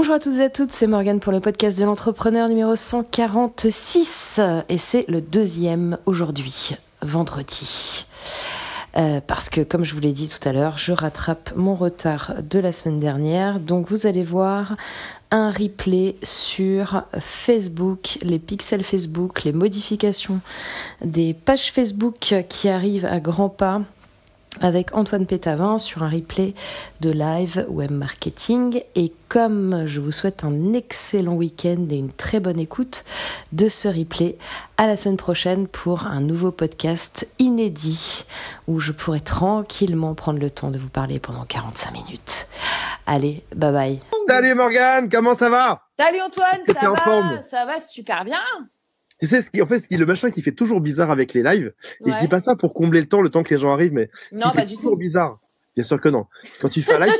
Bonjour à toutes et à toutes, c'est Morgane pour le podcast de l'entrepreneur numéro 146 et c'est le deuxième aujourd'hui, vendredi. Euh, parce que, comme je vous l'ai dit tout à l'heure, je rattrape mon retard de la semaine dernière. Donc, vous allez voir un replay sur Facebook, les pixels Facebook, les modifications des pages Facebook qui arrivent à grands pas avec Antoine Pétavin sur un replay de live web marketing. Et comme je vous souhaite un excellent week-end et une très bonne écoute de ce replay, à la semaine prochaine pour un nouveau podcast inédit où je pourrai tranquillement prendre le temps de vous parler pendant 45 minutes. Allez, bye bye. Salut Morgane, comment ça va? Salut Antoine, ça va, ça va super bien. Tu sais, ce qui, en fait, ce qui, le machin qui fait toujours bizarre avec les lives, et je dis pas ça pour combler le temps, le temps que les gens arrivent, mais non, pas du toujours bizarre. Bien sûr que non. Quand tu fais un live,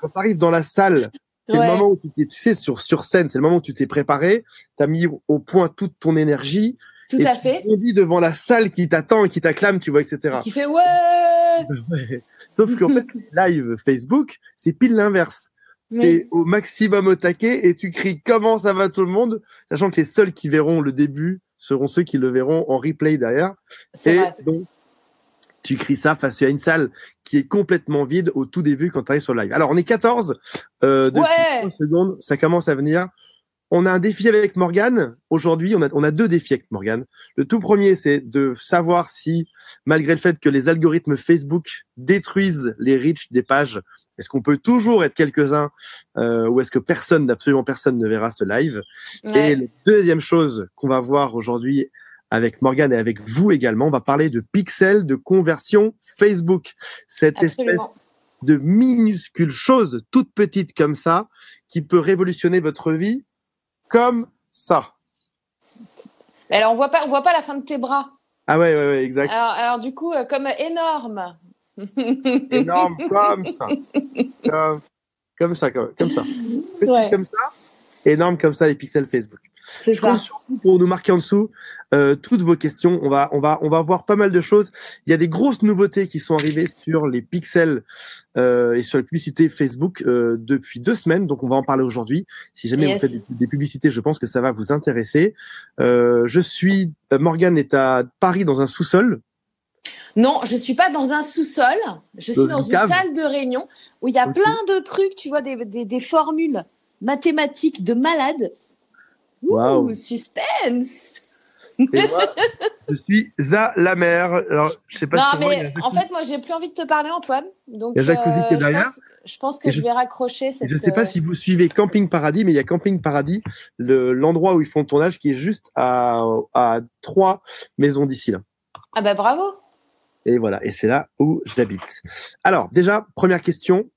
quand tu arrives dans la salle, c'est le moment où tu t'es, tu sais, sur, sur scène, c'est le moment où tu t'es préparé, tu as mis au point toute ton énergie. Tout et à tu fait. dis devant la salle qui t'attend et qui t'acclame, tu vois, etc. Qui fait ouais. Ouais. Sauf qu'en fait, live Facebook, c'est pile l'inverse. T'es au maximum au taquet et tu cries comment ça va tout le monde, sachant que les seuls qui verront le début seront ceux qui le verront en replay derrière. C'est Et vrai. donc, tu cries ça face à une salle qui est complètement vide au tout début quand tu arrives sur le live. Alors, on est 14. Euh, depuis Ouais. 3 secondes, ça commence à venir. On a un défi avec Morgane. Aujourd'hui, on a, on a deux défis avec Morgane. Le tout premier, c'est de savoir si, malgré le fait que les algorithmes Facebook détruisent les reach des pages, est-ce qu'on peut toujours être quelques-uns euh, ou est-ce que personne, absolument personne ne verra ce live? Et la deuxième chose qu'on va voir aujourd'hui avec Morgane et avec vous également, on va parler de pixels de conversion Facebook. Cette Absolument. espèce de minuscule chose toute petite comme ça qui peut révolutionner votre vie comme ça. Alors on voit pas, on voit pas la fin de tes bras. Ah ouais, ouais, ouais, exact. Alors, alors du coup, euh, comme énorme. Énorme comme ça. Comme, comme ça, comme, comme ça. Petit Ouais. comme ça, énorme comme ça les pixels Facebook. C'est Je ça. compte pour nous marquer en dessous euh, toutes vos questions. On va, on va, on va voir pas mal de choses. Il y a des grosses nouveautés qui sont arrivées sur les pixels euh, et sur la publicité Facebook euh, depuis deux semaines. Donc, on va en parler aujourd'hui. Si jamais Yes. vous faites des, des publicités, je pense que ça va vous intéresser. Euh, je suis euh, Morgane est à Paris dans un sous-sol. Non, je suis pas dans un sous-sol. Je suis Dans dans une cave. salle de réunion où il y a plein de trucs, tu vois, des, des, des formules mathématiques de malades. Ouh, Waouh. suspense. Et moi, je suis à la mer. Alors, je sais pas Non, si moi, mais Jacques- en fait, moi, j'ai plus envie de te parler, Antoine. Donc, Il y a Jacques Cousi qui est je derrière. pense- Je pense que je, je- vais raccrocher cette. Je sais pas euh, si vous suivez Camping Paradis, mais il y a Camping Paradis, le- l'endroit où ils font le tournage, qui est juste à, à trois maisons d'ici là. Ah bah bravo. Et voilà, et c'est là où j'habite. Alors, déjà, première question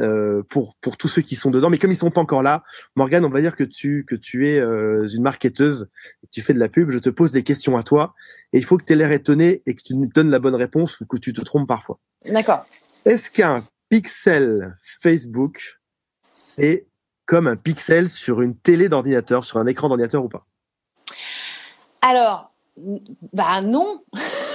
euh, pour pour tous ceux qui sont dedans, mais comme ils sont pas encore là, Morgane, on va dire que tu que tu es euh, une marketeuse, que tu fais de la pub. Je te pose des questions à toi, et il faut que tu aies l'air étonné et que tu nous donnes la bonne réponse ou que tu te trompes parfois. D'accord. Est-ce qu'un pixel Facebook, c'est comme un pixel sur une télé d'ordinateur, sur un écran d'ordinateur ou pas? Alors, bah non.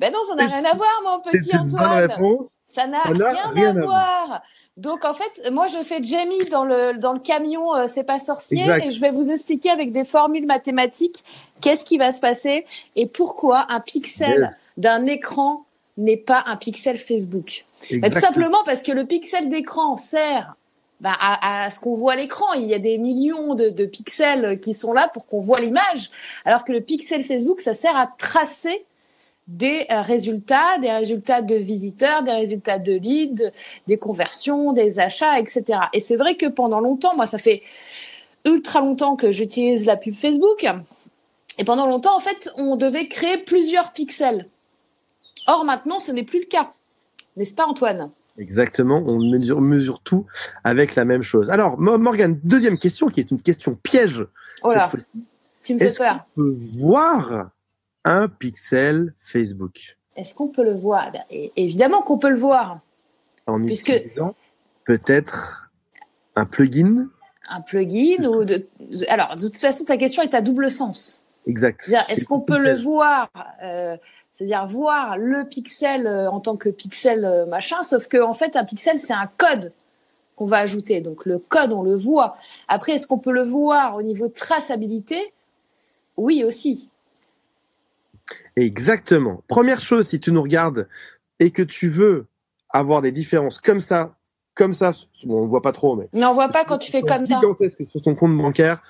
ben non, ça n'a rien à voir, mon petit Antoine. réponse. Ça n'a rien, rien à à voir. Donc en fait, moi je fais Jamie dans le dans le camion, euh, c'est pas sorcier, Exact. et je vais vous expliquer avec des formules mathématiques qu'est-ce qui va se passer et pourquoi un pixel Yes. d'un écran n'est pas un pixel Facebook. Bah, tout simplement parce que le pixel d'écran sert bah, à, à ce qu'on voit à l'écran. Il y a des millions de, de pixels qui sont là pour qu'on voit l'image, alors que le pixel Facebook, ça sert à tracer des euh, résultats, des résultats de visiteurs, des résultats de leads, des conversions, des achats, etc. Et c'est vrai que pendant longtemps, moi, ça fait ultra longtemps que j'utilise la pub Facebook. Et pendant longtemps, en fait, on devait créer plusieurs pixels. Or, maintenant, ce n'est plus le cas. N'est-ce pas, Antoine? Exactement, on mesure, mesure tout avec la même chose. Alors, Mo- Morgane, deuxième question qui est une question piège. Oh là, tu me fais peur. qu'on peut voir un pixel Facebook Est-ce qu'on peut le voir? Évidemment qu'on peut le voir. en Puisque- utilisant peut-être un plugin? Un plugin ou de... Alors, de toute façon, ta question est à double sens. Exact. Est-ce qu'on peut le voir euh, c'est-à-dire voir le pixel euh, en tant que pixel euh, machin, sauf que en fait un pixel c'est un code qu'on va ajouter. Donc le code on le voit. Après est-ce qu'on peut le voir au niveau de traçabilité? Oui aussi. Exactement. Première chose, si tu nous regardes et que tu veux avoir des différences comme ça, comme ça, on ne voit pas trop, mais. Mais on voit pas quand tu fais comme ça. Gigantesque sur ton compte bancaire.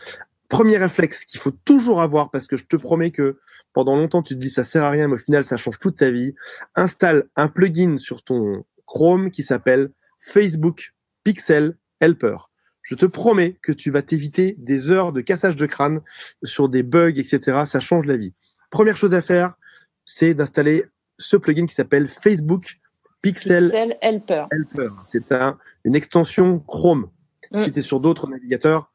Premier réflexe qu'il faut toujours avoir, parce que je te promets que pendant longtemps tu te dis ça sert à rien, mais au final ça change toute ta vie. Installe un plugin sur ton Chrome qui s'appelle Facebook Pixel Helper. Je te promets que tu vas t'éviter des heures de cassage de crâne sur des bugs, etc. Ça change la vie. Première chose à faire, c'est d'installer ce plugin qui s'appelle Facebook Pixel, Helper. C'est un, une extension Chrome. Mm. Si tu es sur d'autres navigateurs,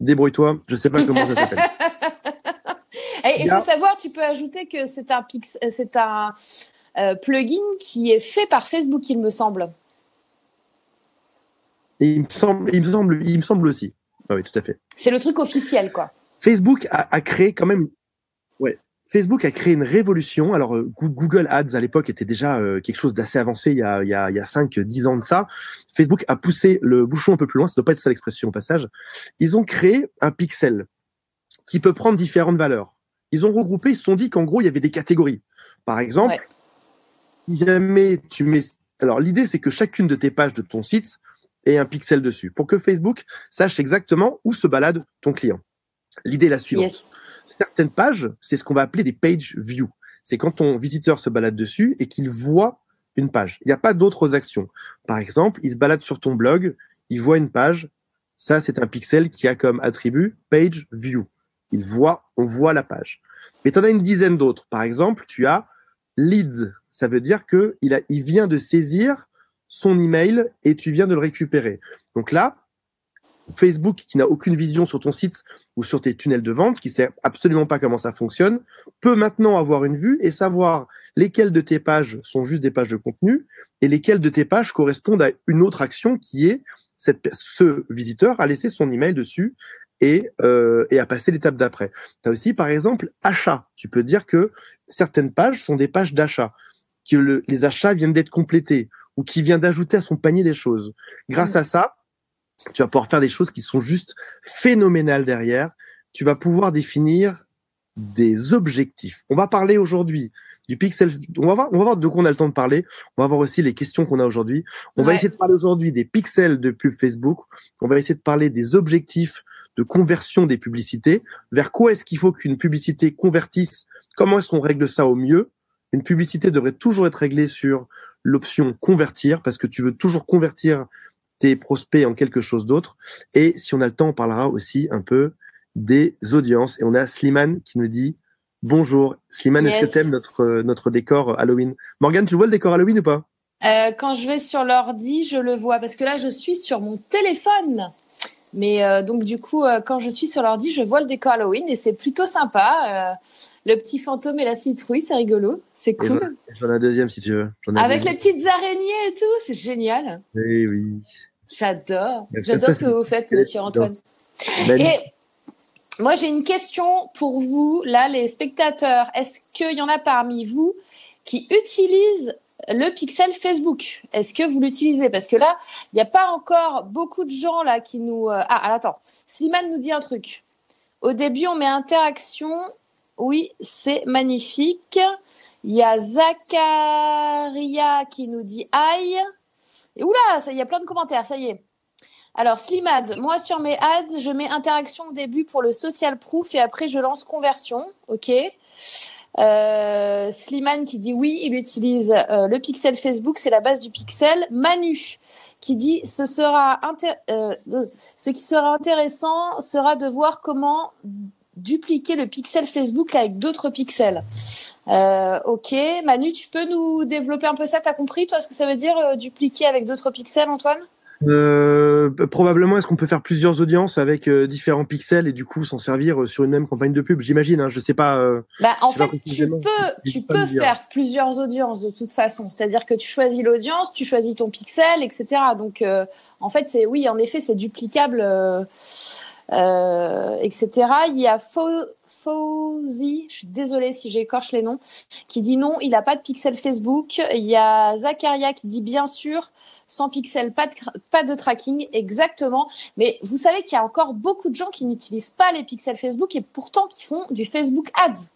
débrouille-toi. Je sais pas comment ça s'appelle. Il faut savoir, tu peux ajouter que c'est un, pix, c'est un euh, plugin qui est fait par Facebook, il me semble. Et il me semble, il me semble, il me semble aussi. Ah oui, tout à fait. C'est le truc officiel, quoi. Facebook a, a créé quand même. Facebook a créé une révolution. Alors, euh, Google Ads à l'époque était déjà euh, quelque chose d'assez avancé il y a, il y a, il y a 5, 10 ans de ça. Facebook a poussé le bouchon un peu plus loin. Ça doit pas être ça l'expression au passage. Ils ont créé un pixel qui peut prendre différentes valeurs. Ils ont regroupé, ils se sont dit qu'en gros, il y avait des catégories. Par exemple, jamais tu mets. Alors, l'idée, c'est que chacune de tes pages de ton site ait un pixel dessus pour que Facebook sache exactement où se balade ton client. L'idée est la suivante certaines pages, c'est ce qu'on va appeler des page views. C'est quand ton visiteur se balade dessus et qu'il voit une page. Il n'y a pas d'autres actions. Par exemple, il se balade sur ton blog, il voit une page. Ça, c'est un pixel qui a comme attribut page view. Il voit, on voit la page. Mais tu en as une dizaine d'autres. Par exemple, tu as lead. Ça veut dire que il, a, il vient de saisir son email et tu viens de le récupérer. Donc là, Facebook qui n'a aucune vision sur ton site ou sur tes tunnels de vente, qui sait absolument pas comment ça fonctionne, peut maintenant avoir une vue et savoir lesquelles de tes pages sont juste des pages de contenu et lesquelles de tes pages correspondent à une autre action qui est cette, ce visiteur a laissé son email dessus et, euh, et a passé l'étape d'après. Tu as aussi, par exemple, achat. Tu peux dire que certaines pages sont des pages d'achat, que les achats viennent d'être complétés ou qui vient d'ajouter à son panier des choses. Grâce mmh. à ça, tu vas pouvoir faire des choses qui sont juste phénoménales derrière. Tu vas pouvoir définir des objectifs. On va parler aujourd'hui du pixel. On va voir, on va voir de quoi on a le temps de parler. On va voir aussi les questions qu'on a aujourd'hui. On va essayer de parler aujourd'hui des pixels de pub Facebook. On va essayer de parler des objectifs de conversion des publicités. Vers quoi est-ce qu'il faut qu'une publicité convertisse? Comment est-ce qu'on règle ça au mieux? Une publicité devrait toujours être réglée sur l'option convertir parce que tu veux toujours convertir tes prospects en quelque chose d'autre. Et si on a le temps, on parlera aussi un peu des audiences. Et on a Slimane qui nous dit bonjour. Slimane, est-ce que tu aimes notre, notre décor Halloween? Morgane, tu vois le décor Halloween ou pas? Euh, Quand je vais sur l'ordi, je le vois parce que là, je suis sur mon téléphone. Mais euh, donc du coup, euh, quand je suis sur l'ordi, je vois le décor Halloween et c'est plutôt sympa. le petit fantôme et la citrouille, c'est rigolo, c'est cool. J'en ai un deuxième si tu veux. Avec les petites araignées et tout, c'est génial. Oui, oui. J'adore. J'adore ce que vous faites, monsieur Antoine. Et moi, j'ai une question pour vous, là, les spectateurs. Est-ce qu'il y en a parmi vous qui utilisent le pixel Facebook? Est-ce que vous l'utilisez? Parce que là, il n'y a pas encore beaucoup de gens là qui nous. Euh, ah, alors attends. Slimane nous dit un truc. Au début, on met interaction. Oui, c'est magnifique. Il y a Zakaria qui nous dit aïe. Et oula, il y a plein de commentaires, ça y est. Alors, Slimad, moi sur mes ads, je mets interaction au début pour le social proof et après je lance conversion. OK. Euh, Slimane qui dit oui, il utilise euh, le pixel Facebook, c'est la base du pixel. Manu qui dit ce sera euh, ce qui sera intéressant sera de voir comment dupliquer le pixel Facebook avec d'autres pixels. Euh, ok, Manu, tu peux nous développer un peu ça T'as compris, toi, ce que ça veut dire euh, dupliquer avec d'autres pixels, Antoine? Euh, probablement, est-ce qu'on peut faire plusieurs audiences avec différents pixels et du coup s'en servir sur une même campagne de pub? J'imagine, hein, je sais pas. bah, en fait, tu peux, tu peux faire plusieurs audiences de toute façon. C'est-à-dire que tu choisis l'audience, tu choisis ton pixel, etc. Donc, en fait, c'est oui, en effet, c'est duplicable. Euh, etc. Il y a Fauzi, je suis désolée si j'écorche les noms, qui dit non, il n'a pas de pixel Facebook. Il y a Zacharia qui dit bien sûr, sans pixel, pas de, pas de tracking, exactement. Mais vous savez qu'il y a encore beaucoup de gens qui n'utilisent pas les pixels Facebook et pourtant qui font du Facebook Ads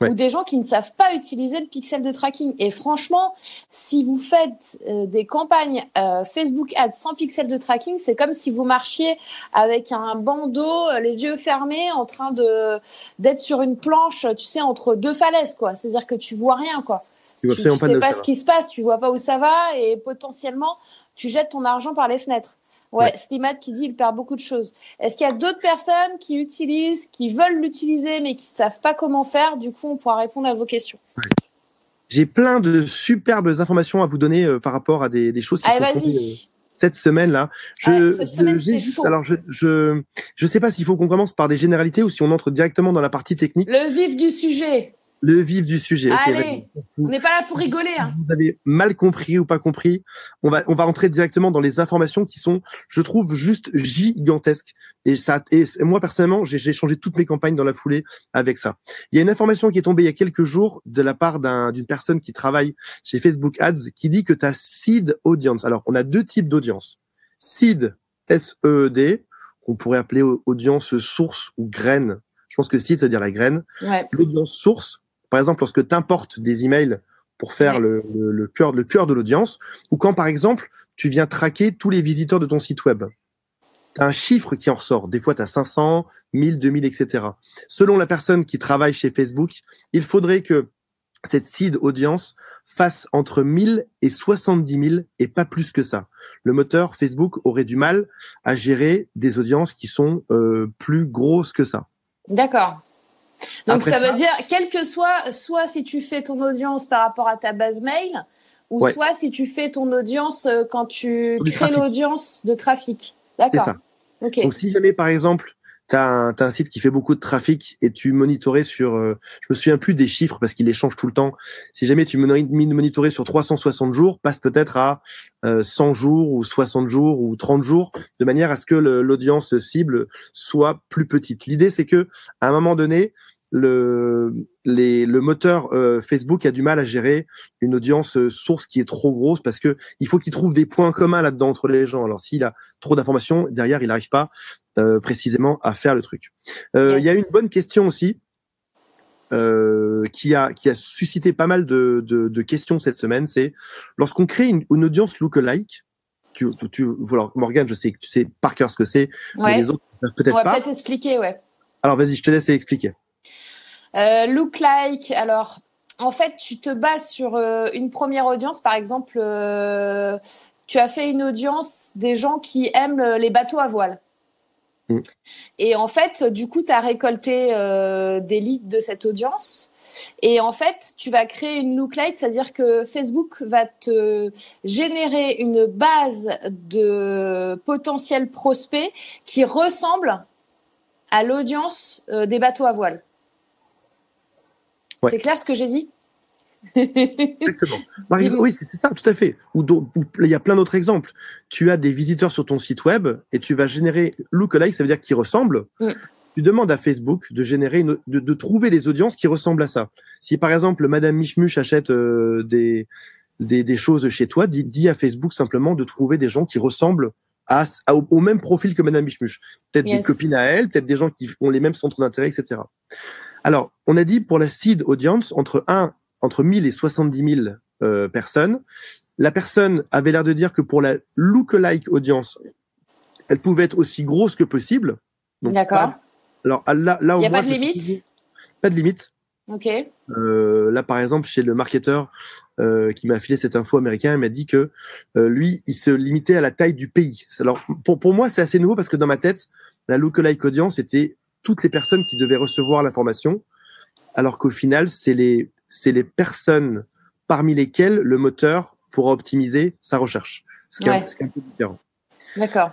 ou des gens qui ne savent pas utiliser le pixel de tracking. Et franchement, si vous faites euh, des campagnes euh, Facebook Ads sans pixel de tracking, c'est comme si vous marchiez avec un bandeau, euh, les yeux fermés, en train de d'être sur une planche, tu sais, entre deux falaises, quoi. C'est-à-dire que tu vois rien, quoi. Tu, tu, sais pas ce qui se passe, tu vois pas où ça va, et potentiellement, tu jettes ton argent par les fenêtres. Ouais, ouais. qui dit il perd beaucoup de choses. Est-ce qu'il y a d'autres personnes qui utilisent, qui veulent l'utiliser mais qui savent pas comment faire? Du coup, on pourra répondre à vos questions. J'ai plein de superbes informations à vous donner euh, par rapport à des, des choses qui Allez, sont euh, cette semaine là. Je, ouais, cette semaine, je, juste, alors je, je je sais pas s'il faut qu'on commence par des généralités ou si on entre directement dans la partie technique. Le vif du sujet. Le vif du sujet. Allez, on n'est pas là pour rigoler. Hein. Vous avez mal compris ou pas compris. On va, on va entrer directement dans les informations qui sont, je trouve, juste gigantesques. Et ça, et moi personnellement, j'ai changé toutes mes campagnes dans la foulée avec ça. Il y a une information qui est tombée il y a quelques jours de la part d'une personne qui travaille chez Facebook Ads qui dit que tu as seed audience. Alors, on a deux types d'audience. Seed, S-E-E-D, qu'on pourrait appeler audience source ou graine. Je pense que seed, c'est-à-dire la graine. Ouais. L'audience source, par exemple, lorsque tu importes des emails pour faire ouais. le, le, le, cœur, le cœur de l'audience, ou quand, par exemple, tu viens traquer tous les visiteurs de ton site web. Tu as un chiffre qui en ressort. Des fois, tu as 500, 1000, 2000, etc. Selon la personne qui travaille chez Facebook, il faudrait que cette seed audience fasse entre 1000 et 70 000 et pas plus que ça. Le moteur Facebook aurait du mal à gérer des audiences qui sont euh, plus grosses que ça. D'accord. Donc Après ça, ça veut dire, quel que soit, soit si tu fais ton audience par rapport à ta base mail, ou ouais. soit si tu fais ton audience euh, quand tu crées l'audience de trafic. D'accord. C'est ça. Okay. Donc si jamais par exemple tu as, un, site qui fait beaucoup de trafic et tu monitorais sur, euh, je me souviens plus des chiffres parce qu'il les change tout le temps. Si jamais tu monitorais sur 360 jours, passe peut-être à euh, 100 jours ou 60 jours ou 30 jours, de manière à ce que l'audience cible soit plus petite. L'idée c'est que à un moment donné, le, les, le moteur euh, Facebook a du mal à gérer une audience euh, source qui est trop grosse parce que il faut qu'il trouve des points communs là-dedans entre les gens. Alors s'il a trop d'informations derrière, il n'arrive pas euh, précisément à faire le truc. Il yes. y a une bonne question aussi qui a qui a suscité pas mal de, de, de questions cette semaine. C'est lorsqu'on crée une, une audience lookalike. Tu, tu, tu, alors Morgane, je sais que tu sais par cœur ce que c'est, ouais. mais les autres peut-être pas. On va peut-être expliquer, ouais. Alors vas-y, je te laisse expliquer. Euh, look like, alors en fait, tu te bases sur euh, une première audience. Par exemple, euh, tu as fait une audience des gens qui aiment les bateaux à voile. Mm. Et en fait, du coup, tu as récolté des leads de cette audience. Et en fait, tu vas créer une lookalike, c'est-à-dire que Facebook va te générer une base de potentiels prospects qui ressemble à l'audience des bateaux à voile. Ouais. C'est clair ce que j'ai dit? Exactement. Par exemple, oui, c'est ça, tout à fait. Ou, ou il y a plein d'autres exemples. Tu as des visiteurs sur ton site web et tu vas générer lookalike, ça veut dire qu'ils ressemblent. Mm. Tu demandes à Facebook de générer, une, de, de, trouver les audiences qui ressemblent à ça. Si par exemple Madame Michmuch achète euh, des, des, des, choses chez toi, dis, dis, à Facebook simplement de trouver des gens qui ressemblent à, à, au, au, même profil que Madame Michmuch. Peut-être yes. des copines à elle, peut-être des gens qui ont les mêmes centres d'intérêt, etc. Alors, on a dit pour la seed audience, entre 1, entre 1000 et 70 000 euh, personnes, la personne avait l'air de dire que pour la lookalike audience, elle pouvait être aussi grosse que possible. D'accord. Alors là, là il n'y a pas de limite. Pas de limite. Ok. Euh, là, par exemple, chez le marketeur euh, qui m'a filé cette info américain, il m'a dit que euh, lui, il se limitait à la taille du pays. Alors, pour, pour moi, c'est assez nouveau parce que dans ma tête, la lookalike audience était toutes les personnes qui devaient recevoir l'information, alors qu'au final, c'est les, c'est les personnes parmi lesquelles le moteur pourra optimiser sa recherche. Ce qui, ouais. est, ce qui est un peu différent. D'accord.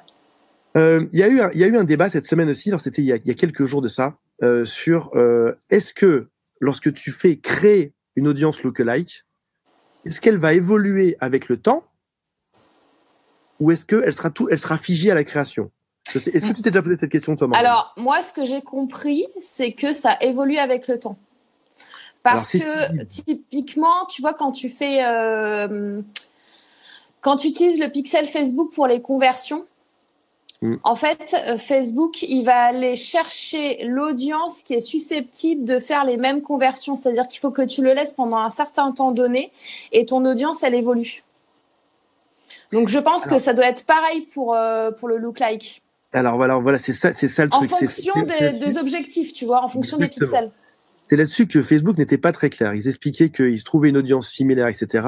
Euh, il y a eu un, il y a eu un débat cette semaine aussi. Alors c'était il, il, y a quelques jours de ça euh, sur euh, est-ce que lorsque tu fais créer une audience lookalike, est-ce qu'elle va évoluer avec le temps ou est-ce qu'elle sera tout, elle sera figée à la création? Est-ce que tu t'es déjà posé cette question, toi Alors, moi, ce que j'ai compris, c'est que ça évolue avec le temps. Parce que typiquement, tu vois, quand tu fais, euh, quand tu utilises le pixel Facebook pour les conversions, mm. en fait, euh, Facebook, il va aller chercher l'audience qui est susceptible de faire les mêmes conversions. C'est-à-dire qu'il faut que tu le laisses pendant un certain temps donné et ton audience, elle évolue. Donc, je pense que ça doit être pareil pour, euh, pour le look like. Alors voilà, voilà, c'est ça, c'est ça le truc. En fonction des, objectifs, tu vois, en fonction des pixels c'est là-dessus que Facebook n'était pas très clair. Ils expliquaient qu'ils se trouvaient une audience similaire, etc.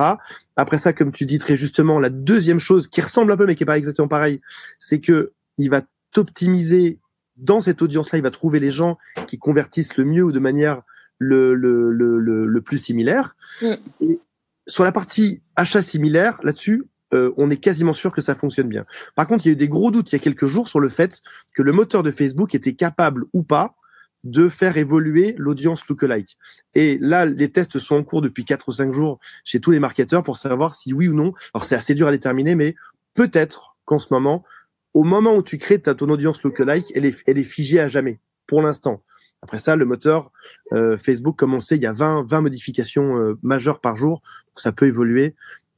Après ça, comme tu dis très justement, la deuxième chose qui ressemble un peu mais qui est pas exactement pareil, c'est que il va t'optimiser dans cette audience-là, il va trouver les gens qui convertissent le mieux ou de manière le, le, le, le, plus similaire. Mm. Et sur la partie achat similaire, là-dessus, euh, on est quasiment sûr que ça fonctionne bien. Par contre, il y a eu des gros doutes il y a quelques jours sur le fait que le moteur de Facebook était capable ou pas de faire évoluer l'audience lookalike. Et là, les tests sont en cours depuis 4 ou 5 jours chez tous les marketeurs pour savoir si oui ou non. Alors c'est assez dur à déterminer, mais peut-être qu'en ce moment, au moment où tu crées ta, ton audience lookalike, elle est, elle est figée à jamais, pour l'instant. Après ça, le moteur euh, Facebook, comme on sait, il y a 20, 20 modifications euh, majeures par jour, ça peut évoluer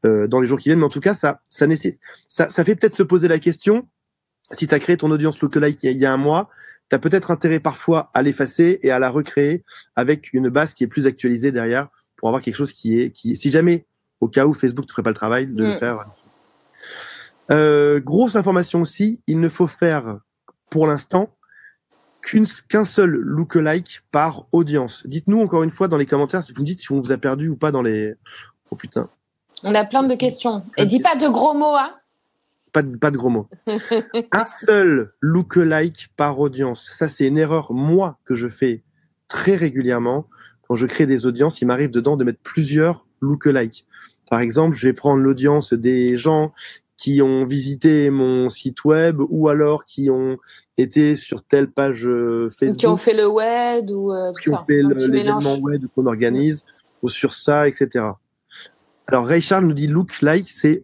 euh, dans les jours qui viennent. Mais en tout cas, ça, ça, ça, ça fait peut-être se poser la question, si tu as créé ton audience lookalike il y a un mois, tu as peut-être intérêt parfois à l'effacer et à la recréer avec une base qui est plus actualisée derrière pour avoir quelque chose qui est, qui, si jamais, au cas où Facebook ne ferait pas le travail, de le mm. faire. Euh, grosse information aussi, il ne faut faire pour l'instant qu'un seul lookalike par audience. Dites-nous encore une fois dans les commentaires si vous me dites si on vous a perdu ou pas dans les. Oh putain. On a plein de questions. Et dis pas de gros mots, hein pas de, pas de gros mots. un seul lookalike par audience. Ça, c'est une erreur, moi, que je fais très régulièrement. Quand je crée des audiences, il m'arrive dedans de mettre plusieurs lookalikes. Par exemple, je vais prendre l'audience des gens qui ont visité mon site web ou alors qui ont été sur telle page Facebook. Euh, qui ont fait le web ou euh, tout qui ont fait l'événement web qu'on organise ou sur ça, etc. Alors Ray Charles nous dit look like, c'est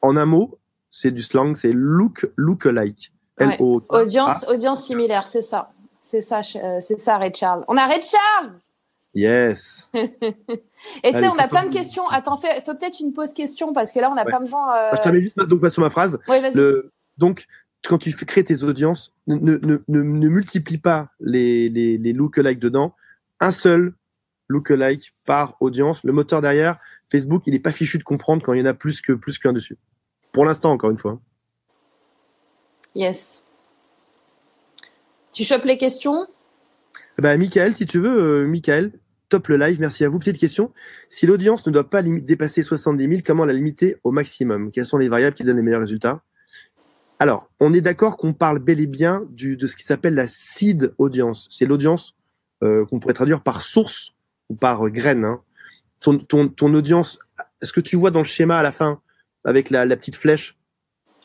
en un mot c'est du slang, c'est look look alike. Audience, audience similaire, c'est ça. C'est ça, euh, c'est ça, Ray Charles. On a Ray Charles Yes. Et tu sais, on a plein de questions. Attends, fais, peut-être une pause question parce que là, on a plein de gens. Euh... Je termine juste donc sur ma phrase. Le, donc, quand tu crées tes audiences, ne, ne, ne, ne multiplie pas les, les, les look-alike dedans. Un seul look-alike par audience. Le moteur derrière, Facebook, il n'est pas fichu de comprendre quand il y en a plus que plus qu'un dessus. Pour l'instant, encore une fois. Yes. Tu chopes les questions? Bah, Michael, si tu veux, euh, Michael, top le live, merci à vous. Petite question. Si l'audience ne doit pas dépasser 70 000, comment la limiter au maximum? Quelles sont les variables qui donnent les meilleurs résultats? Alors, on est d'accord qu'on parle bel et bien du, de ce qui s'appelle la seed audience. C'est l'audience euh, qu'on pourrait traduire par source ou par graine. Hein. Ton, ton, ton audience, est-ce que tu vois dans le schéma à la fin avec la, petite flèche,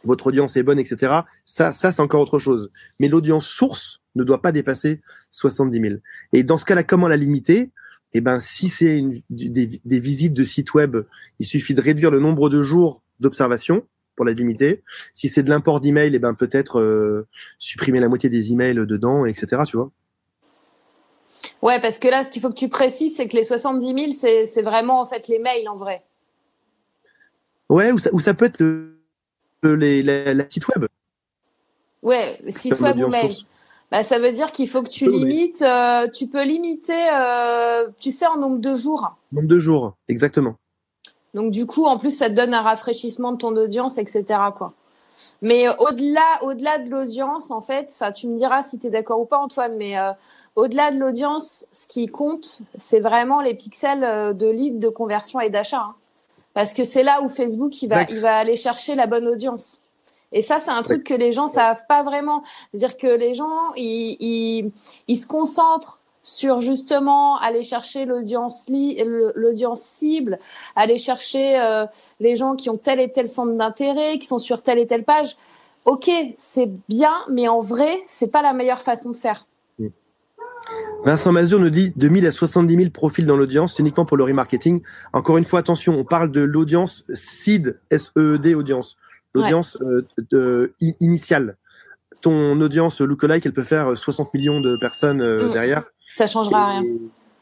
votre audience est bonne, etc. Ça, ça c'est encore autre chose. Mais l'audience source ne doit pas dépasser 70 000. Et dans ce cas-là, comment la limiter? Eh ben, si c'est des, visites de sites web, il suffit de réduire le nombre de jours d'observation pour la limiter. Si c'est de l'import d'email, eh ben peut-être euh, supprimer la moitié des emails dedans, etc. Tu vois Ouais, parce que là, ce qu'il faut que tu précises, c'est que les 70 000, c'est vraiment en fait les mails en vrai. Ouais, ou ça, ça peut être le, les, la, site web. Ouais, site web ou mail. Bah, ça veut dire qu'il faut que tu limites, euh, tu peux limiter, euh, tu sais, en nombre de jours. Nombre de jours, exactement. Donc du coup, en plus, ça te donne un rafraîchissement de ton audience, etc. Quoi. Mais au-delà, au-delà de l'audience, en fait, enfin, tu me diras si tu es d'accord ou pas, Antoine, mais euh, au-delà de l'audience, ce qui compte, c'est vraiment les pixels de lead, de conversion et d'achat. Hein. Parce que c'est là où Facebook, il va, il va aller chercher la bonne audience. Et ça, c'est un truc que les gens savent pas vraiment. C'est-à-dire que les gens, ils, ils, ils, se concentrent sur justement aller chercher l'audience l'audience cible, aller chercher euh, les gens qui ont tel et tel centre d'intérêt, qui sont sur telle et telle page. Ok, c'est bien, mais en vrai, c'est pas la meilleure façon de faire. Vincent Mazur nous dit de 1000 à 70 000 profils dans l'audience, c'est uniquement pour le remarketing. Encore une fois, attention, on parle de l'audience seed, S-E-E-D audience, l'audience euh, initiale. ton audience lookalike, elle peut faire 60 millions de personnes Mm. derrière. Ça changera rien.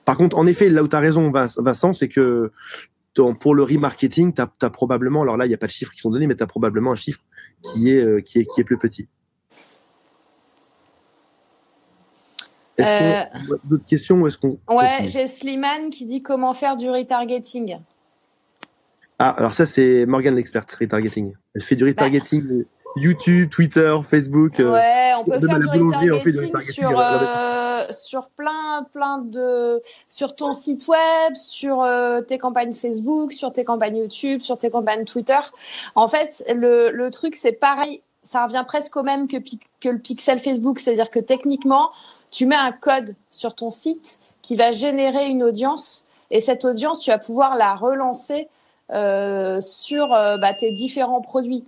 Par contre, en effet, là où tu as raison, Vin- Vincent, c'est que ton- pour le remarketing, tu as, probablement, alors là, il n'y a pas de chiffres qui sont donnés, mais tu as probablement un chiffre qui est, euh, qui est, qui est plus petit. Est-ce qu'on a d'autres questions ou est-ce qu'on Ouais, j'ai Slimane qui dit comment faire du retargeting. Ah, alors ça, c'est Morgane l'experte, retargeting. Elle fait du retargeting euh, YouTube, Twitter, Facebook. euh, Ouais, on peut faire du boulangerie, on fait du retargeting sur, euh, sur plein, plein de. sur ton site web, sur euh, tes campagnes Facebook, sur tes campagnes YouTube, sur tes campagnes Twitter. En fait, le, le truc, c'est pareil. Ça revient presque au même que, le pixel Facebook. C'est-à-dire que techniquement, tu mets un code sur ton site qui va générer une audience. Et cette audience, tu vas pouvoir la relancer euh, sur euh, bah, tes différents produits.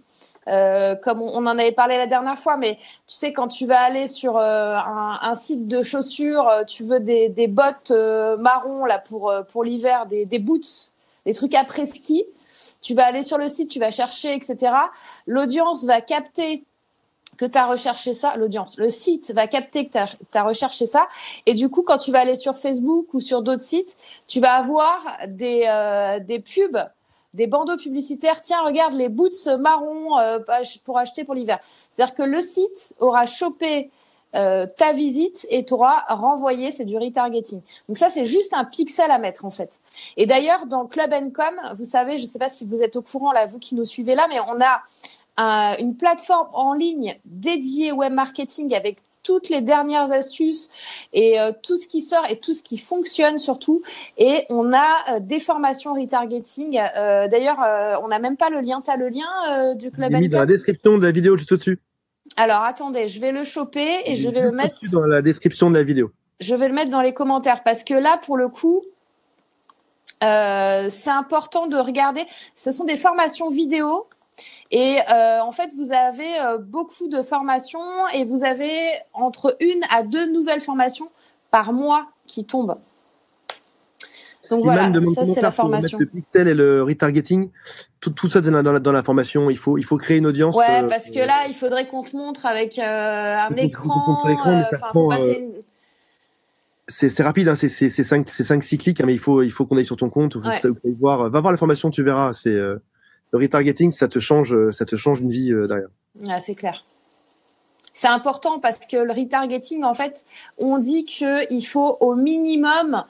Euh, comme on, en avait parlé la dernière fois, mais tu sais, quand tu vas aller sur un, site de chaussures, tu veux des, bottes marron là pour, pour l'hiver, des, des boots, des trucs après ski. Tu vas aller sur le site, tu vas chercher, etc. L'audience va capter que tu as recherché ça, l'audience, le site va capter que tu as, recherché ça. Et du coup, quand tu vas aller sur Facebook ou sur d'autres sites, tu vas avoir des, euh, pubs des bandeaux publicitaires. Tiens, regarde les boots marrons euh, pour acheter pour l'hiver. C'est-à-dire que le site aura chopé euh, ta visite et t'aura renvoyé. C'est du retargeting. Donc ça, c'est juste un pixel à mettre en fait. Et d'ailleurs, dans Club Com, vous savez, je ne sais pas si vous êtes au courant là, vous qui nous suivez là, mais on a un, une plateforme en ligne dédiée web marketing avec toutes les dernières astuces et euh, tout ce qui sort et tout ce qui fonctionne surtout. Et on a euh, des formations retargeting. Euh, D'ailleurs, on n'a même pas le lien. Tu as le lien du Club mis dans la description de la vidéo juste au-dessus. Alors attendez, je vais le choper et je vais le mettre dans la description de la vidéo. Je vais le mettre dans les commentaires parce que là, pour le coup, c'est important de regarder. Ce sont des formations vidéo et euh, en fait, vous avez euh, beaucoup de formations et vous avez entre une à deux nouvelles formations par mois qui tombent. Donc voilà, ça c'est la formation. Le pixel et le retargeting, tout, tout ça dans la, dans, formation. Il faut, il faut créer une audience. Ouais, parce que là, il faudrait qu'on te montre avec euh, un écran. C'est rapide, hein, c'est 5 6 clics, hein, mais il faut, il faut qu'on aille sur ton compte. Ouais. voir. Va voir la formation, tu verras. C'est le retargeting, ça te change, ça te change une vie euh, derrière. Ah, c'est clair. C'est important parce que le retargeting, en fait, on dit qu'il faut au minimum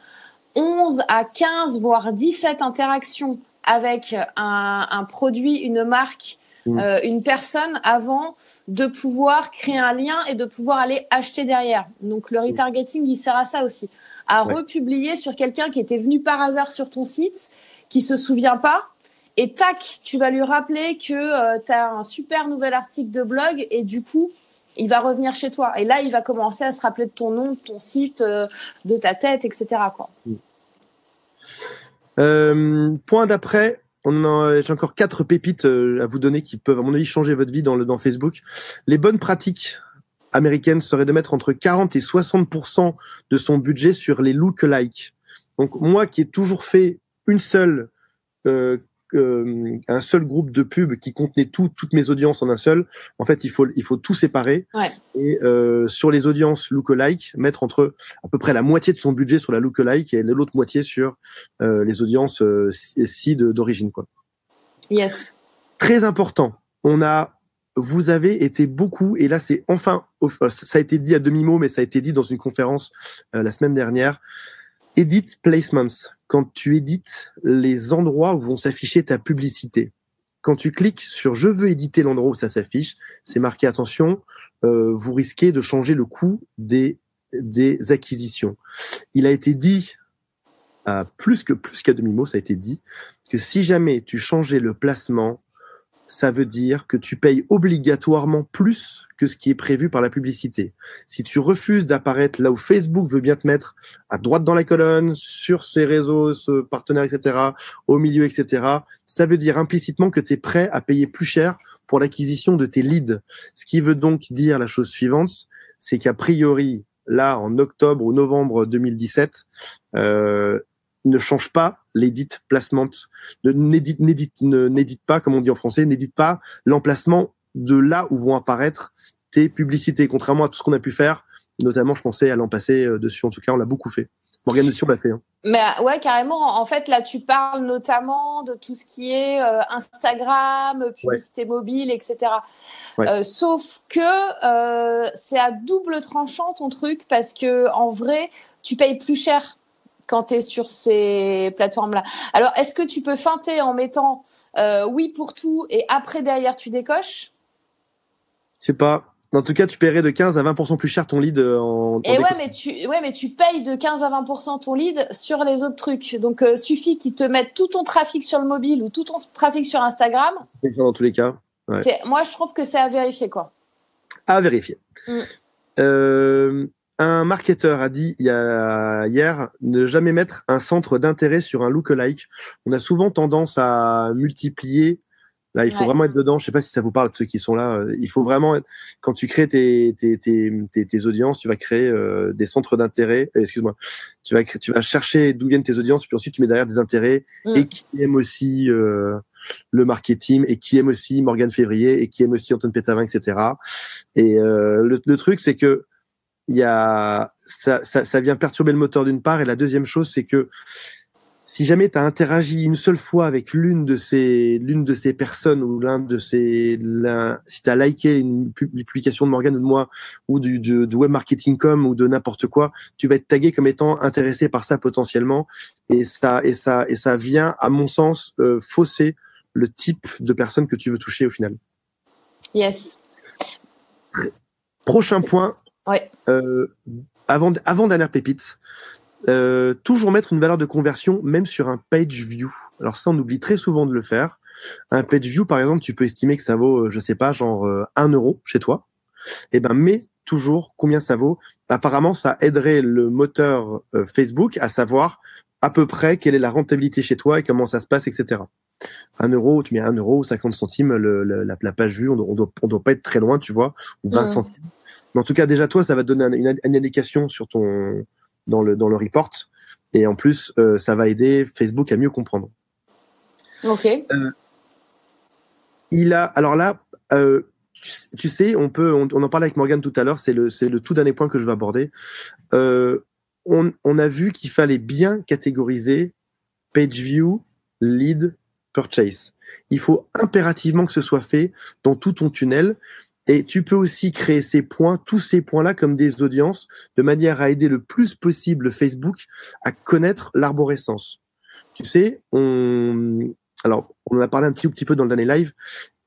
11 à 15, voire 17 interactions avec un, un produit, une marque, mmh. euh, une personne avant de pouvoir créer un lien et de pouvoir aller acheter derrière. Donc le retargeting, il sert à ça aussi, à ouais. republier sur quelqu'un qui était venu par hasard sur ton site, qui se souvient pas, et tac, tu vas lui rappeler que euh, tu as un super nouvel article de blog et du coup, il va revenir chez toi. Et là, il va commencer à se rappeler de ton nom, de ton site, euh, de ta tête, etc. Quoi. Euh, point d'après, j'ai encore quatre pépites euh, à vous donner qui peuvent, à mon avis, changer votre vie dans, le, dans Facebook. Les bonnes pratiques américaines seraient de mettre entre 40 et 60% de son budget sur les lookalikes. Donc moi qui ai toujours fait une seule euh, euh, un seul groupe de pubs qui contenait tout, toutes mes audiences en un seul. En fait, il faut, il faut tout séparer. Ouais. Et euh, sur les audiences lookalike, mettre entre à peu près la moitié de son budget sur la lookalike et l'autre moitié sur euh, les audiences si d'origine. quoi. Yes. Très important. On a, vous avez été beaucoup, et là c'est enfin, ça a été dit à demi-mot, mais ça a été dit dans une conférence euh, la semaine dernière. Edit placements quand tu édites les endroits où vont s'afficher ta publicité. Quand tu cliques sur je veux éditer l'endroit où ça s'affiche, c'est marqué attention, euh, vous risquez de changer le coût des, des acquisitions. Il a été dit à plus que plus qu'à demi-mot, ça a été dit que si jamais tu changeais le placement, ça veut dire que tu payes obligatoirement plus que ce qui est prévu par la publicité. Si tu refuses d'apparaître là où Facebook veut bien te mettre, à droite dans la colonne, sur ses réseaux, ce partenaire, etc., au milieu, etc., ça veut dire implicitement que tu es prêt à payer plus cher pour l'acquisition de tes leads. Ce qui veut donc dire la chose suivante, c'est qu'a priori, là, en octobre ou novembre 2017, euh, ne change pas l'édit placement, n'édite, pas, comme on dit en français, n'édite pas l'emplacement de là où vont apparaître tes publicités, contrairement à tout ce qu'on a pu faire. Notamment, je pensais à l'an passé euh, dessus. En tout cas, on l'a beaucoup fait. Morgane dessus, on l'a fait. Hein. Mais ouais, carrément. En fait, là, tu parles notamment de tout ce qui est euh, Instagram, publicité mobile, etc. Euh, sauf que euh, c'est à double tranchant ton truc parce que en vrai, tu payes plus cher quand tu es sur ces plateformes-là. Alors, est-ce que tu peux feinter en mettant oui pour tout et après derrière tu décoches? C'est pas. En tout cas, tu paierais de 15 à 20% plus cher ton lead euh, en. Et ouais, mais tu, ouais, mais tu payes de 15 à 20% ton lead sur les autres trucs. Donc, euh, suffit qu'ils te mettent tout ton trafic sur le mobile ou tout ton trafic sur Instagram. Dans tous les cas. Moi, je trouve que c'est à vérifier, quoi. À vérifier. Mm. Euh, un marketeur a dit il y a, hier ne jamais mettre un centre d'intérêt sur un lookalike. On a souvent tendance à multiplier Là, il faut vraiment être dedans. Je sais pas si ça vous parle de ceux qui sont là. Il faut vraiment, quand tu crées tes, tes, tes, tes, audiences, tu vas créer euh, des centres d'intérêt. Euh, excuse-moi. Tu vas, tu vas chercher d'où viennent tes audiences, puis ensuite tu mets derrière des intérêts mm. et qui aiment aussi euh, le marketing et qui aiment aussi Morgan Février et qui aiment aussi Antoine Pétavin, etc. Et le, le truc, c'est que il y a ça, ça, ça vient perturber le moteur d'une part, et la deuxième chose, c'est que si jamais tu as interagi une seule fois avec l'une de ces l'une de ces personnes ou l'un de ces si tu as liké une, publication de Morgan ou de moi ou du, du, web marketing com ou de n'importe quoi, tu vas être tagué comme étant intéressé par ça potentiellement et ça et ça et ça vient à mon sens euh, fausser le type de personne que tu veux toucher au final. Yes. Prochain point. Ouais. Euh, avant avant dernière pépite. Euh, toujours mettre une valeur de conversion même sur un page view. Alors ça, on oublie très souvent de le faire. Un page view, par exemple, tu peux estimer que ça vaut, euh, je sais pas, genre 1 euh, euro chez toi. Eh ben, mets toujours combien ça vaut. Apparemment, ça aiderait le moteur Facebook à savoir à peu près quelle est la rentabilité chez toi et comment ça se passe, etc. 1 euro, tu mets 1 euro, 50 centimes, le, la, page vue, on, on, doit, on doit pas être très loin, tu vois, ou 20 mmh. centimes. Mais en tout cas, déjà, toi, ça va te donner une, une indication sur ton, dans le, dans le report. Et en plus, euh, ça va aider Facebook à mieux comprendre. Ok. Euh, il a, alors là, euh, tu, sais, on peut, on, en parlait avec Morgan tout à l'heure, c'est le, le tout dernier point que je vais aborder. On, on, a vu qu'il fallait bien catégoriser page view, lead, purchase. Il faut impérativement que ce soit fait dans tout ton tunnel et tu peux aussi créer ces points, tous ces points-là, comme des audiences, de manière à aider le plus possible Facebook à connaître l'arborescence. Tu sais, on, alors, on en a parlé un petit, petit peu dans le dernier live.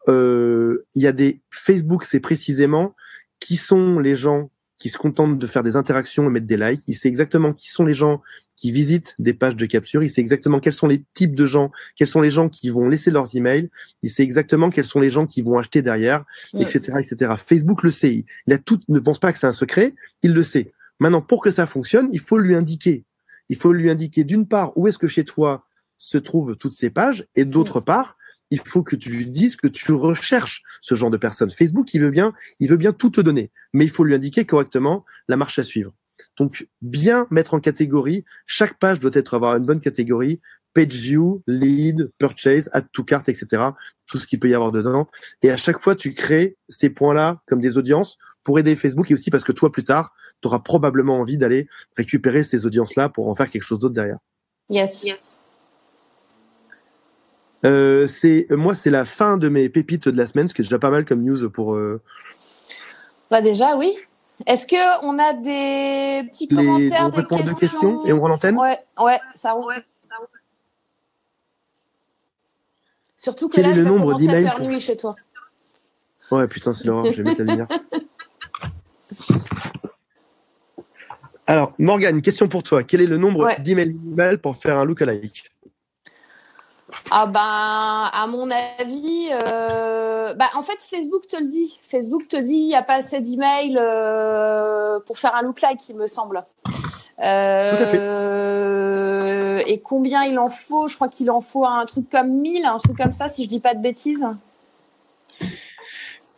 Euh, il y a des Facebook, c'est précisément qui sont les gens qui se contentent de faire des interactions et mettre des likes. Il sait exactement qui sont les gens qui visitent des pages de capture. Il sait exactement quels sont les types de gens, quels sont les gens qui vont laisser leurs emails. Il sait exactement quels sont les gens qui vont acheter derrière, etc., etc. Facebook le sait. Il a tout, ne pense pas que c'est un secret. Il le sait. Maintenant, pour que ça fonctionne, il faut lui indiquer. Il faut lui indiquer d'une part où est-ce que chez toi se trouvent toutes ces pages et d'autre part, il faut que tu lui dises que tu recherches ce genre de personnes. Facebook, il veut bien, il veut bien tout te donner, mais il faut lui indiquer correctement la marche à suivre. Donc, bien mettre en catégorie, chaque page doit être avoir une bonne catégorie, page view, lead, purchase, add to cart, etc. Tout ce qu'il peut y avoir dedans. Et à chaque fois, tu crées ces points-là comme des audiences pour aider Facebook et aussi parce que toi, plus tard, tu auras probablement envie d'aller récupérer ces audiences-là pour en faire quelque chose d'autre derrière. Yes. yes. Euh, c'est moi, c'est la fin de mes pépites de la semaine, ce qui est déjà pas mal comme news pour. Euh... Bah déjà, oui. Est-ce que on a des petits commentaires, des questions... questions, et on rend l'antenne Ouais, ouais, ça roule. Ouais, ça roule. Surtout que Quel là, est le nombre d'emails faire nuit chez toi. Ouais, putain, c'est l'horreur. je vais mettre la lumière. Alors, Morgane, question pour toi. Quel est le nombre d'emails pour faire un lookalike? Ah ben, à mon avis, euh, bah, en fait, Facebook te le dit. Facebook te dit, il n'y a pas assez d'emails euh, pour faire un look like, il me semble. Euh, Tout à fait. Et combien il en faut? Je crois qu'il en faut un truc comme 1000, un truc comme ça, si je dis pas de bêtises.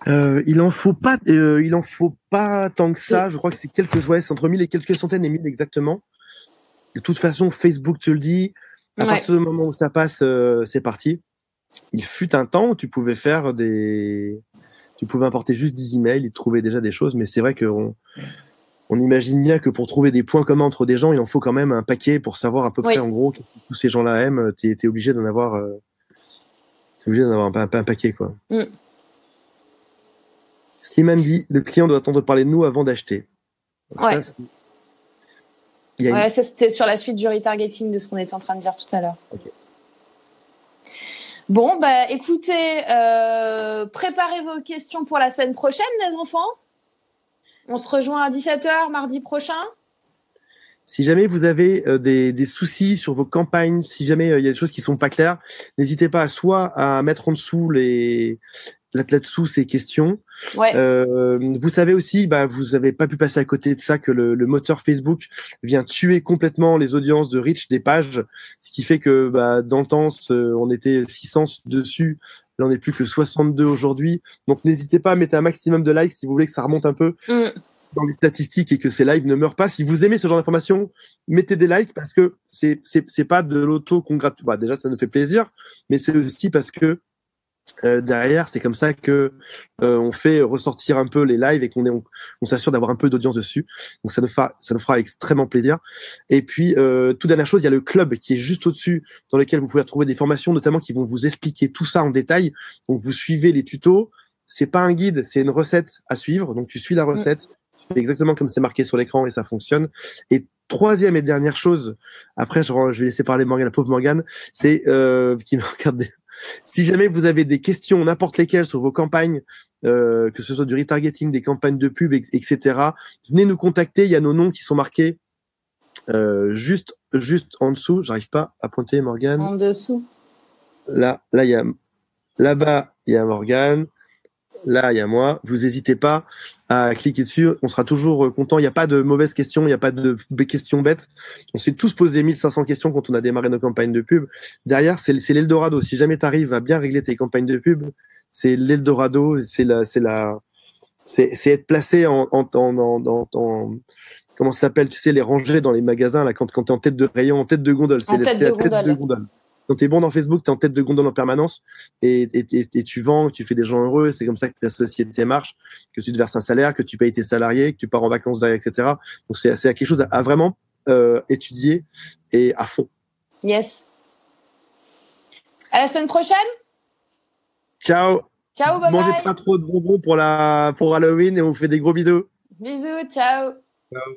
il en faut pas, il en faut pas tant que ça. Je crois que c'est quelques, ouais, c'est entre 1000 et quelques centaines et 1000 exactement. De toute façon, Facebook te le dit. À partir du moment où ça passe, euh, c'est parti. Il fut un temps où tu pouvais faire des, tu pouvais importer juste 10 emails, ils trouvaient déjà des choses, mais c'est vrai qu'on on imagine bien que pour trouver des points communs entre des gens, il en faut quand même un paquet pour savoir à peu près en gros que tous ces gens-là aiment. Tu es, obligé d'en avoir, euh, obligé d'en avoir un, un, paquet quoi. Mm. Slimane dit le client doit attendre de parler de nous avant d'acheter. Ouais. Ça, c'était sur la suite du retargeting de ce qu'on était en train de dire tout à l'heure. Bon, bah écoutez, euh, préparez vos questions pour la semaine prochaine, les enfants. On se rejoint à 17h mardi prochain. Si jamais vous avez euh, des, des, soucis sur vos campagnes, si jamais euh, il y a des choses qui sont pas claires, n'hésitez pas soit à mettre en dessous les là-dessous ces questions. Ouais. Euh, vous savez aussi, bah, vous avez pas pu passer à côté de ça que le, le, moteur Facebook vient tuer complètement les audiences de reach des pages, ce qui fait que bah, dans le temps, on était 600 dessus, Là, on n'est plus que 62 aujourd'hui. Donc, n'hésitez pas à mettre un maximum de likes si vous voulez que ça remonte un peu mm. dans les statistiques et que ces lives ne meurent pas. Si vous aimez ce genre d'informations, mettez des likes parce que c'est c'est pas de l'auto-congratulation. Bah, déjà, ça nous fait plaisir, mais c'est aussi parce que euh, derrière, c'est comme ça que euh, on fait ressortir un peu les lives et qu'on est, on, s'assure d'avoir un peu d'audience dessus. Donc ça nous fera, ça nous fera extrêmement plaisir. Et puis, euh, toute dernière chose, il y a le club qui est juste au-dessus, dans lequel vous pouvez trouver des formations, notamment qui vont vous expliquer tout ça en détail. Donc vous suivez les tutos. C'est pas un guide, c'est une recette à suivre. Donc tu suis la recette, exactement comme c'est marqué sur l'écran et ça fonctionne. Et troisième et dernière chose, après je, je vais laisser parler Morgane, la pauvre Morgane, c'est euh, qui me regarde si jamais vous avez des questions, n'importe lesquelles, sur vos campagnes, euh, que ce soit du retargeting, des campagnes de pub, etc., venez nous contacter. Il y a nos noms qui sont marqués euh, juste, juste en dessous. J'arrive pas à pointer Morgane. En dessous. Là, là, il y a, là-bas, il y a Morgane. Là, il y a moi. Vous n'hésitez pas à cliquer dessus. On sera toujours euh, content. Il n'y a pas de mauvaises questions. Il n'y a pas de questions bêtes. On s'est tous posé 1500 questions quand on a démarré nos campagnes de pub. Derrière, c'est l'Eldorado. Si jamais tu arrives à bien régler tes campagnes de pub, c'est l'Eldorado. C'est la, c'est la, c'est, être placé en, en, en, en comment ça s'appelle, tu sais, les rangées dans les magasins, là, quand, quand tu es en tête de rayon, en tête de gondole. C'est la, tête de gondole quand tu es bon dans Facebook, tu es en tête de gondole en permanence et, et, tu vends, tu fais des gens heureux. C'est comme ça que ta société marche, que tu te verses un salaire, que tu payes tes salariés, que tu pars en vacances derrière, etc. Donc c'est quelque chose à, vraiment euh, étudier et à fond. Yes. À la semaine prochaine. Ciao. Ciao, bye Mangez pas trop de bonbons pour, la, pour Halloween et on vous fait des gros bisous. Bisous, ciao. Ciao.